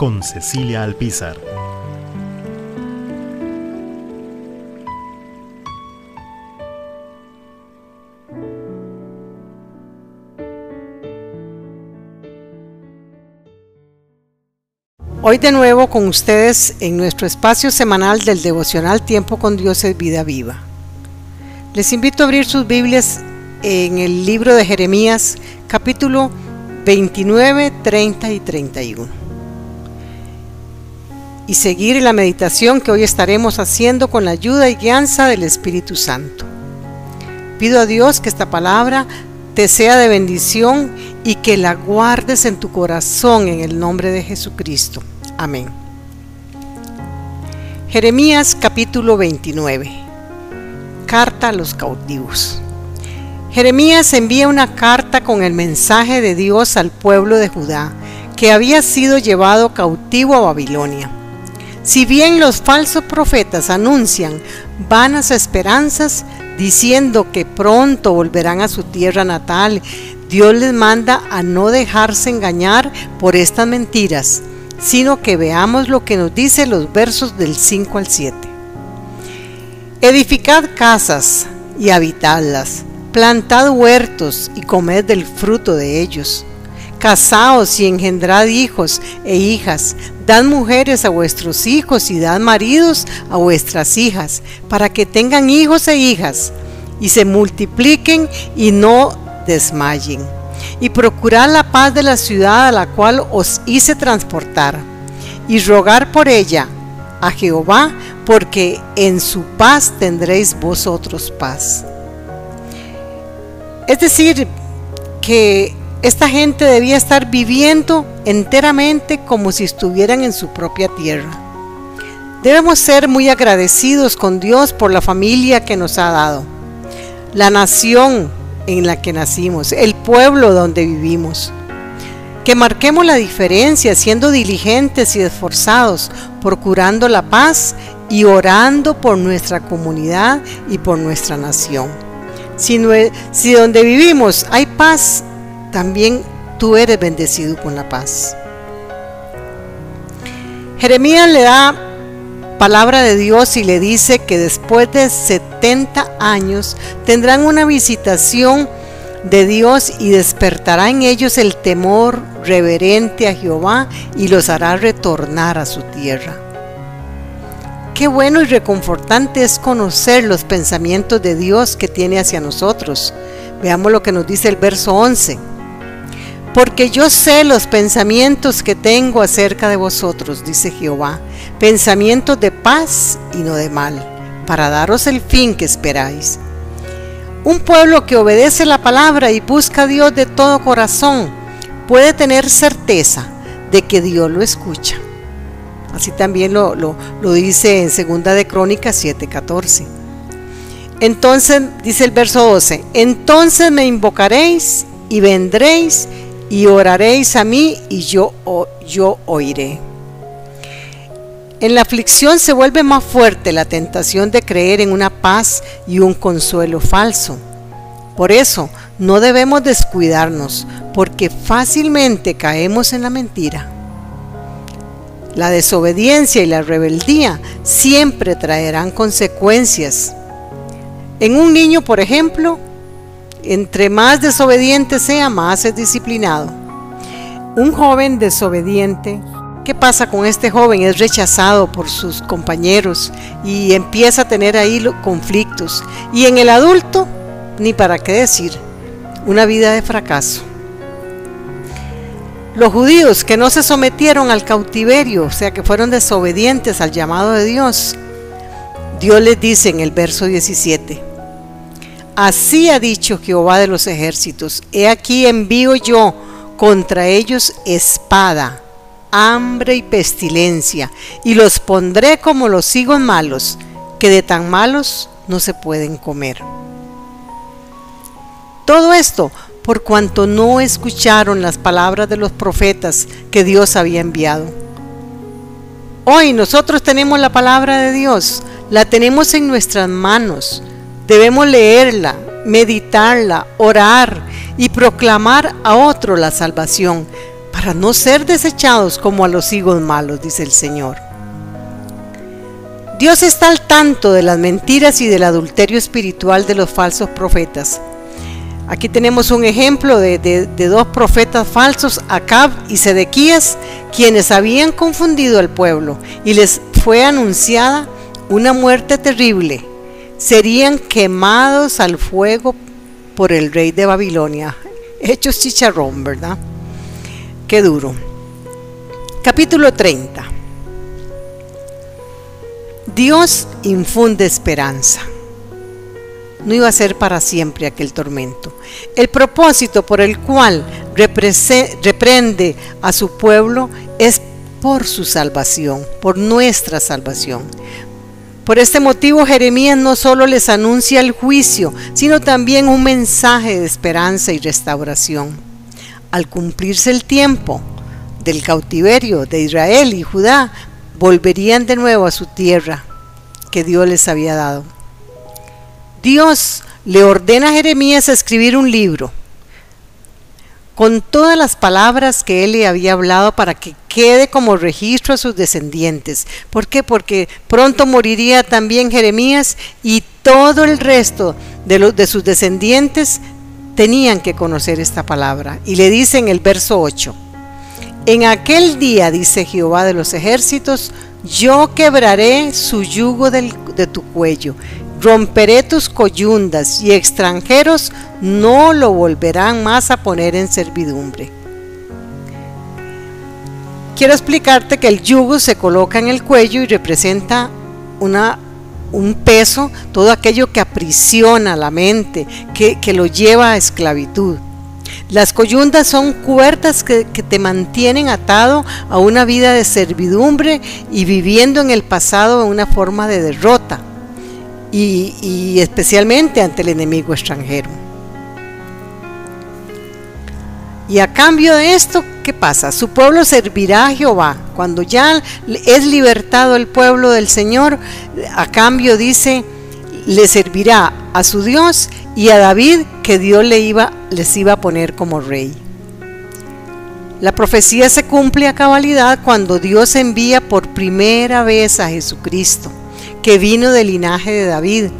Con Cecilia Alpizar. Hoy de nuevo con ustedes en nuestro espacio semanal del devocional Tiempo con Dios es Vida Viva. Les invito a abrir sus Biblias en el libro de Jeremías capítulo 29, 30 y 31. Y seguir la meditación que hoy estaremos haciendo con la ayuda y guianza del Espíritu Santo. Pido a Dios que esta palabra te sea de bendición y que la guardes en tu corazón en el nombre de Jesucristo. Amén. Jeremías capítulo 29. Carta a los cautivos. Jeremías envía una carta con el mensaje de Dios al pueblo de Judá, que había sido llevado cautivo a Babilonia. Si bien los falsos profetas anuncian vanas esperanzas, diciendo que pronto volverán a su tierra natal, Dios les manda a no dejarse engañar por estas mentiras sino que veamos lo que nos dice los versos del 5 al 7. Edificad casas y habitadlas, plantad huertos y comed del fruto de ellos. Casaos y engendrad hijos e hijas, dad mujeres a vuestros hijos y dad maridos a vuestras hijas, para que tengan hijos e hijas, y se multipliquen y no desmayen y procurad la paz de la ciudad a la cual os hice transportar, y rogar por ella a Jehová, porque en su paz tendréis vosotros paz. Es decir, que esta gente debía estar viviendo enteramente como si estuvieran en su propia tierra. Debemos ser muy agradecidos con Dios por la familia que nos ha dado, la nación en la que nacimos, el pueblo donde vivimos. Que marquemos la diferencia siendo diligentes y esforzados, procurando la paz y orando por nuestra comunidad y por nuestra nación. Si, donde vivimos hay paz, también tú eres bendecido con la paz. Jeremías le da palabra de Dios y le dice que después de 70 años tendrán una visitación de Dios y despertará en ellos el temor reverente a Jehová y los hará retornar a su tierra. Qué bueno y reconfortante es conocer los pensamientos de Dios que tiene hacia nosotros. Veamos lo que nos dice el verso 11 porque yo sé los pensamientos que tengo acerca de vosotros, dice Jehová, pensamientos de paz y no de mal, para daros el fin que esperáis. Un pueblo que obedece la palabra y busca a Dios de todo corazón puede tener certeza de que Dios lo escucha. Así también lo, lo, dice en Segunda de Crónicas 7:14. Entonces, dice el verso 12, entonces me invocaréis y vendréis y oraréis a mí y yo, yo oiré. En la aflicción se vuelve más fuerte la tentación de creer en una paz y un consuelo falso. Por eso no debemos descuidarnos, porque fácilmente caemos en la mentira. La desobediencia y la rebeldía siempre traerán consecuencias. En un niño, por ejemplo, entre más desobediente sea, más es disciplinado. Un joven desobediente, ¿qué pasa con este joven? Es rechazado por sus compañeros y empieza a tener ahí conflictos. Y en el adulto, ni para qué decir, una vida de fracaso. Los judíos que no se sometieron al cautiverio, o sea que fueron desobedientes al llamado de Dios, Dios les dice en el verso 17, Así ha dicho Jehová de los ejércitos, he aquí envío yo contra ellos espada, hambre y pestilencia, y los pondré como los higos malos, que de tan malos no se pueden comer. Todo esto por cuanto no escucharon las palabras de los profetas que Dios había enviado. Hoy nosotros tenemos la palabra de Dios, la tenemos en nuestras manos. Debemos leerla, meditarla, orar y proclamar a otro la salvación, para no ser desechados como a los higos malos, dice el Señor. Dios está al tanto de las mentiras y del adulterio espiritual de los falsos profetas. Aquí tenemos un ejemplo de, de, dos profetas falsos, Acab y Sedequías, quienes habían confundido al pueblo y les fue anunciada una muerte terrible. Serían quemados al fuego por el rey de Babilonia. Hechos chicharrón, ¿verdad? Qué duro. Capítulo 30. Dios infunde esperanza. No iba a ser para siempre aquel tormento. El propósito por el cual reprende a su pueblo es por su salvación, por nuestra salvación. Por este motivo Jeremías no solo les anuncia el juicio, sino también un mensaje de esperanza y restauración al cumplirse el tiempo del cautiverio de Israel y Judá, volverían de nuevo a su tierra que Dios les había dado. Dios le ordena a Jeremías escribir un libro con todas las palabras que él le había hablado para que quede como registro a sus descendientes. ¿Por qué? Porque pronto moriría también Jeremías y todo el resto de, sus descendientes tenían que conocer esta palabra. Y le dice en el verso 8, en aquel día, dice Jehová de los ejércitos, yo quebraré su yugo de tu cuello, romperé tus coyundas y extranjeros no lo volverán más a poner en servidumbre. Quiero explicarte que el yugo se coloca en el cuello y representa una un peso, todo aquello que aprisiona la mente, que, lo lleva a esclavitud. Las coyundas son cuerdas que, te mantienen atado a una vida de servidumbre y viviendo en el pasado en una forma de derrota, y especialmente ante el enemigo extranjero. Y a cambio de esto, ¿qué pasa? Su pueblo servirá a Jehová. Cuando ya es libertado el pueblo del Señor, a cambio dice, le servirá a su Dios y a David que Dios le iba, les iba a poner como rey. La profecía se cumple a cabalidad cuando Dios envía por primera vez a Jesucristo, que vino del linaje de David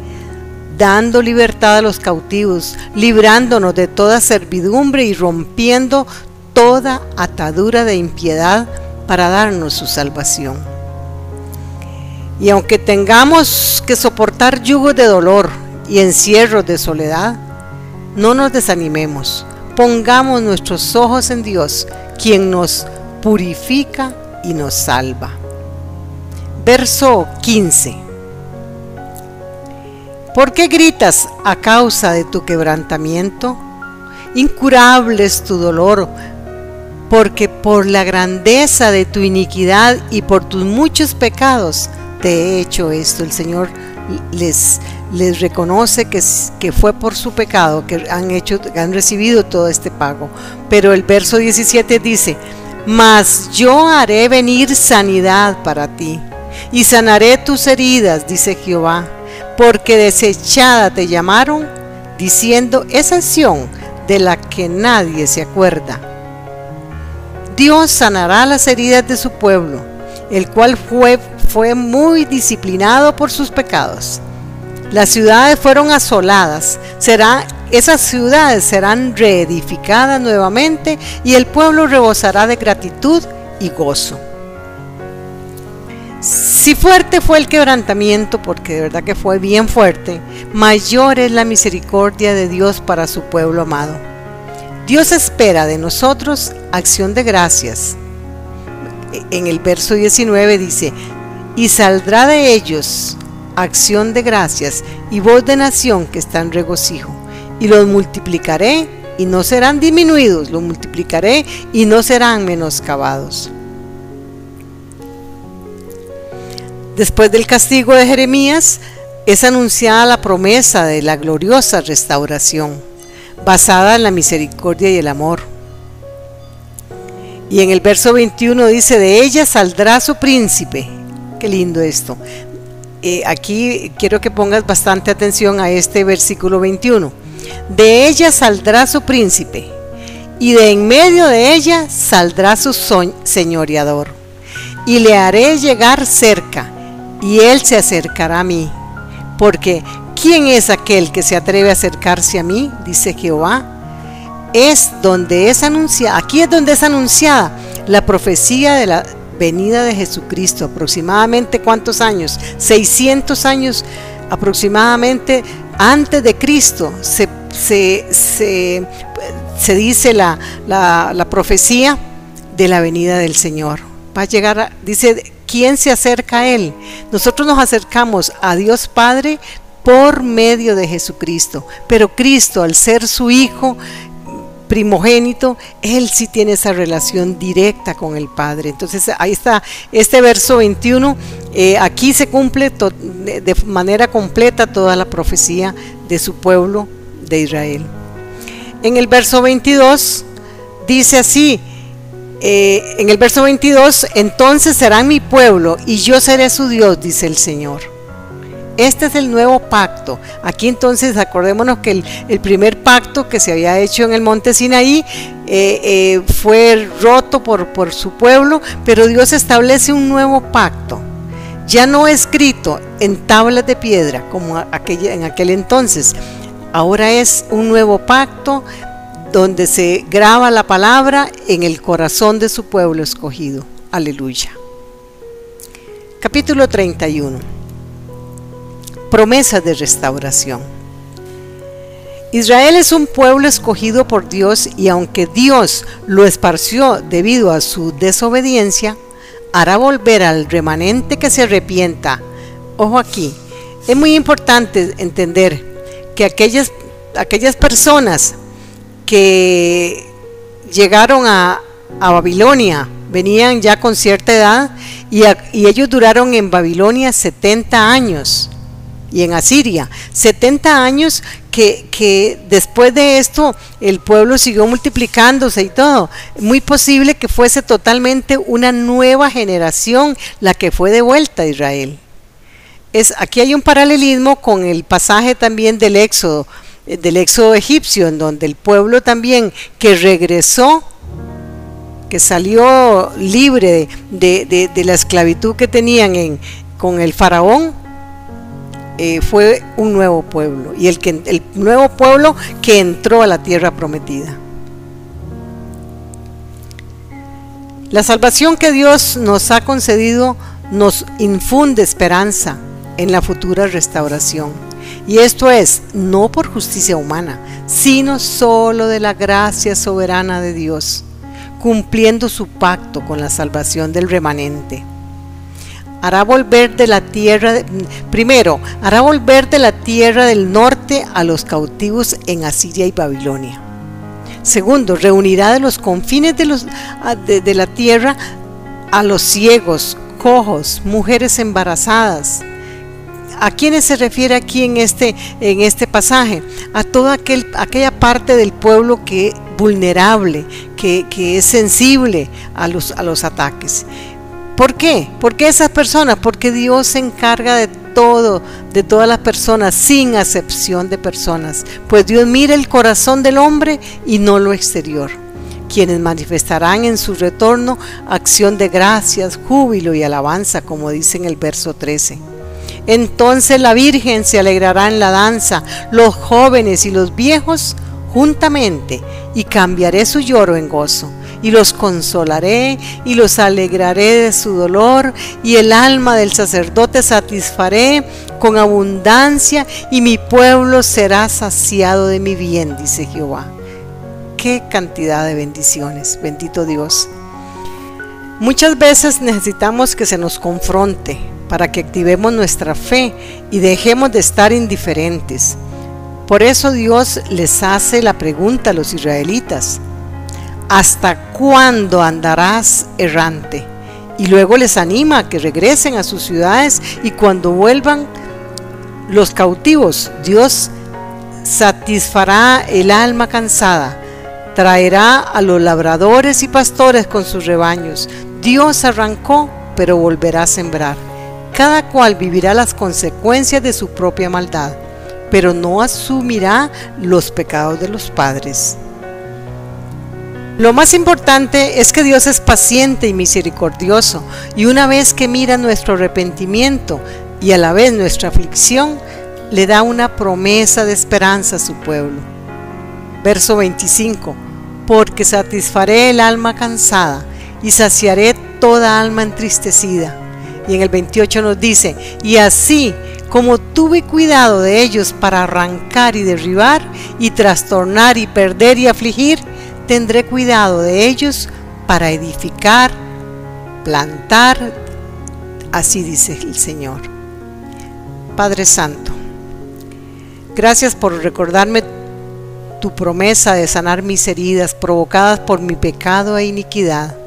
dando libertad a los cautivos, librándonos de toda servidumbre y rompiendo toda atadura de impiedad para darnos su salvación. Y aunque tengamos que soportar yugos de dolor y encierros de soledad, no nos desanimemos. Pongamos nuestros ojos en Dios, quien nos purifica y nos salva. Verso 15. ¿Por qué gritas a causa de tu quebrantamiento? Incurable es tu dolor, porque por la grandeza de tu iniquidad y por tus muchos pecados te he hecho esto. El Señor les, reconoce que, que fue por su pecado que han, hecho, han recibido todo este pago. Pero el verso 17 dice, mas yo haré venir sanidad para ti y sanaré tus heridas, dice Jehová porque desechada te llamaron, diciendo esa acción de la que nadie se acuerda. Dios sanará las heridas de su pueblo, el cual fue, fue muy disciplinado por sus pecados. Las ciudades fueron asoladas, será, esas ciudades serán reedificadas nuevamente y el pueblo rebosará de gratitud y gozo. Si fuerte fue el quebrantamiento, porque de verdad que fue bien fuerte, mayor es la misericordia de Dios para su pueblo amado. Dios espera de nosotros acción de gracias. En el verso 19 dice, y saldrá de ellos acción de gracias y voz de nación que está en regocijo, y los multiplicaré y no serán disminuidos, los multiplicaré y no serán menoscabados. Después del castigo de Jeremías, es anunciada la promesa de la gloriosa restauración, basada en la misericordia y el amor. Y en el verso 21 dice, de ella saldrá su príncipe. Qué lindo esto. Eh, aquí quiero que pongas bastante atención a este versículo 21. De ella saldrá su príncipe, y de en medio de ella saldrá su señoreador. Y le haré llegar cerca, y él se acercará a mí. Porque, ¿quién es aquel que se atreve a acercarse a mí? Dice Jehová. Es donde es anunciada, aquí es donde es anunciada la profecía de la venida de Jesucristo. Aproximadamente cuántos años? 600 años aproximadamente antes de Cristo se, dice la, la, profecía de la venida del Señor. Va a llegar, dice, ¿quién se acerca a Él? Nosotros nos acercamos a Dios Padre por medio de Jesucristo, pero Cristo, al ser su Hijo, primogénito, él sí tiene esa relación directa con el Padre. Entonces ahí está este verso 21, eh, aquí se cumple de manera completa toda la profecía de su pueblo de Israel. En el verso 22 dice así, eh, en el verso 22, entonces serán mi pueblo y yo seré su Dios, dice el Señor. Este es el nuevo pacto. Aquí entonces acordémonos que el, primer pacto que se había hecho en el monte Sinaí eh, eh, fue roto por, por su pueblo, pero Dios establece un nuevo pacto. Ya no escrito en tablas de piedra como en aquel entonces. Ahora es un nuevo pacto donde se graba la palabra en el corazón de su pueblo escogido. Aleluya. Capítulo 31 promesas de restauración. Israel es un pueblo escogido por Dios y aunque Dios lo esparció debido a su desobediencia, hará volver al remanente que se arrepienta. Ojo aquí, es muy importante entender que aquellas, aquellas personas que llegaron a, Babilonia venían ya con cierta edad y, y ellos duraron en Babilonia 70 años y en Asiria. 70 años que, que, después de esto el pueblo siguió multiplicándose y todo. Muy posible que fuese totalmente una nueva generación la que fue de vuelta a Israel. Es, aquí hay un paralelismo con el pasaje también del éxodo, del éxodo egipcio, en donde el pueblo también que regresó, que salió libre de, la esclavitud que tenían en, con el faraón, eh, fue un nuevo pueblo y el nuevo pueblo que entró a la tierra prometida. La salvación que Dios nos ha concedido nos infunde esperanza en la futura restauración. Y esto es no por justicia humana, sino solo de la gracia soberana de Dios, cumpliendo su pacto con la salvación del remanente hará volver de la tierra, primero, hará volver de la tierra del norte a los cautivos en Asiria y Babilonia. Segundo, reunirá de los confines de, de, la tierra a los ciegos, cojos, mujeres embarazadas. ¿A quiénes se refiere aquí en este, en este pasaje? A toda aquel, aquella parte del pueblo que vulnerable, que, que es sensible a los, a los ataques. ¿Por qué? Porque esas personas, porque Dios se encarga de todo, de todas las personas, sin acepción de personas. Pues Dios mira el corazón del hombre y no lo exterior. Quienes manifestarán en su retorno acción de gracias, júbilo y alabanza, como dice en el verso 13. Entonces la Virgen se alegrará en la danza, los jóvenes y los viejos juntamente, y cambiaré su lloro en gozo y los consolaré y los alegraré de su dolor y el alma del sacerdote satisfaré con abundancia y mi pueblo será saciado de mi bien, dice Jehová. Qué cantidad de bendiciones, bendito Dios. Muchas veces necesitamos que se nos confronte para que activemos nuestra fe y dejemos de estar indiferentes. Por eso Dios les hace la pregunta a los israelitas. ¿Hasta cuándo andarás errante? y luego les anima a que regresen a sus ciudades y cuando vuelvan los cautivos, Dios satisfará el alma cansada, traerá a los labradores y pastores con sus rebaños. Dios arrancó, pero volverá a sembrar. Cada cual vivirá las consecuencias de su propia maldad, pero no asumirá los pecados de los padres. Lo más importante es que Dios es paciente y misericordioso, y una vez que mira nuestro arrepentimiento y a la vez nuestra aflicción, le da una promesa de esperanza a su pueblo. Verso 25, porque satisfaré el alma cansada y saciaré toda alma entristecida. Y en el 28 nos dice, y así como tuve cuidado de ellos para arrancar y derribar, y trastornar y perder y afligir, tendré cuidado de ellos para edificar, plantar, así dice el Señor. Padre Santo, gracias por recordarme tu promesa de sanar mis heridas provocadas por mi pecado e iniquidad.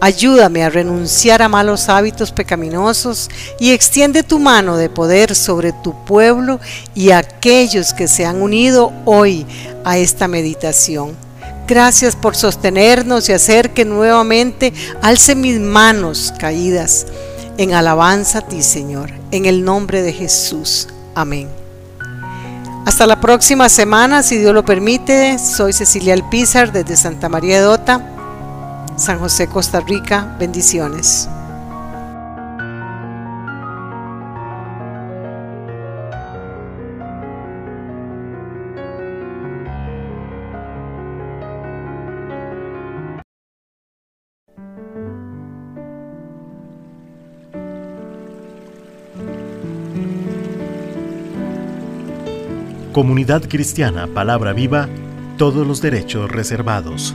Ayúdame a renunciar a malos hábitos pecaminosos y extiende tu mano de poder sobre tu pueblo y aquellos que se han unido hoy a esta meditación. Gracias por sostenernos y hacer que nuevamente alce mis manos caídas en alabanza a ti, Señor, en el nombre de Jesús. Amén. Hasta la próxima semana, si Dios lo permite. Soy Cecilia Alpizar desde Santa María de Dota, San José, Costa Rica. Bendiciones. Comunidad Cristiana Palabra Viva, todos los derechos reservados.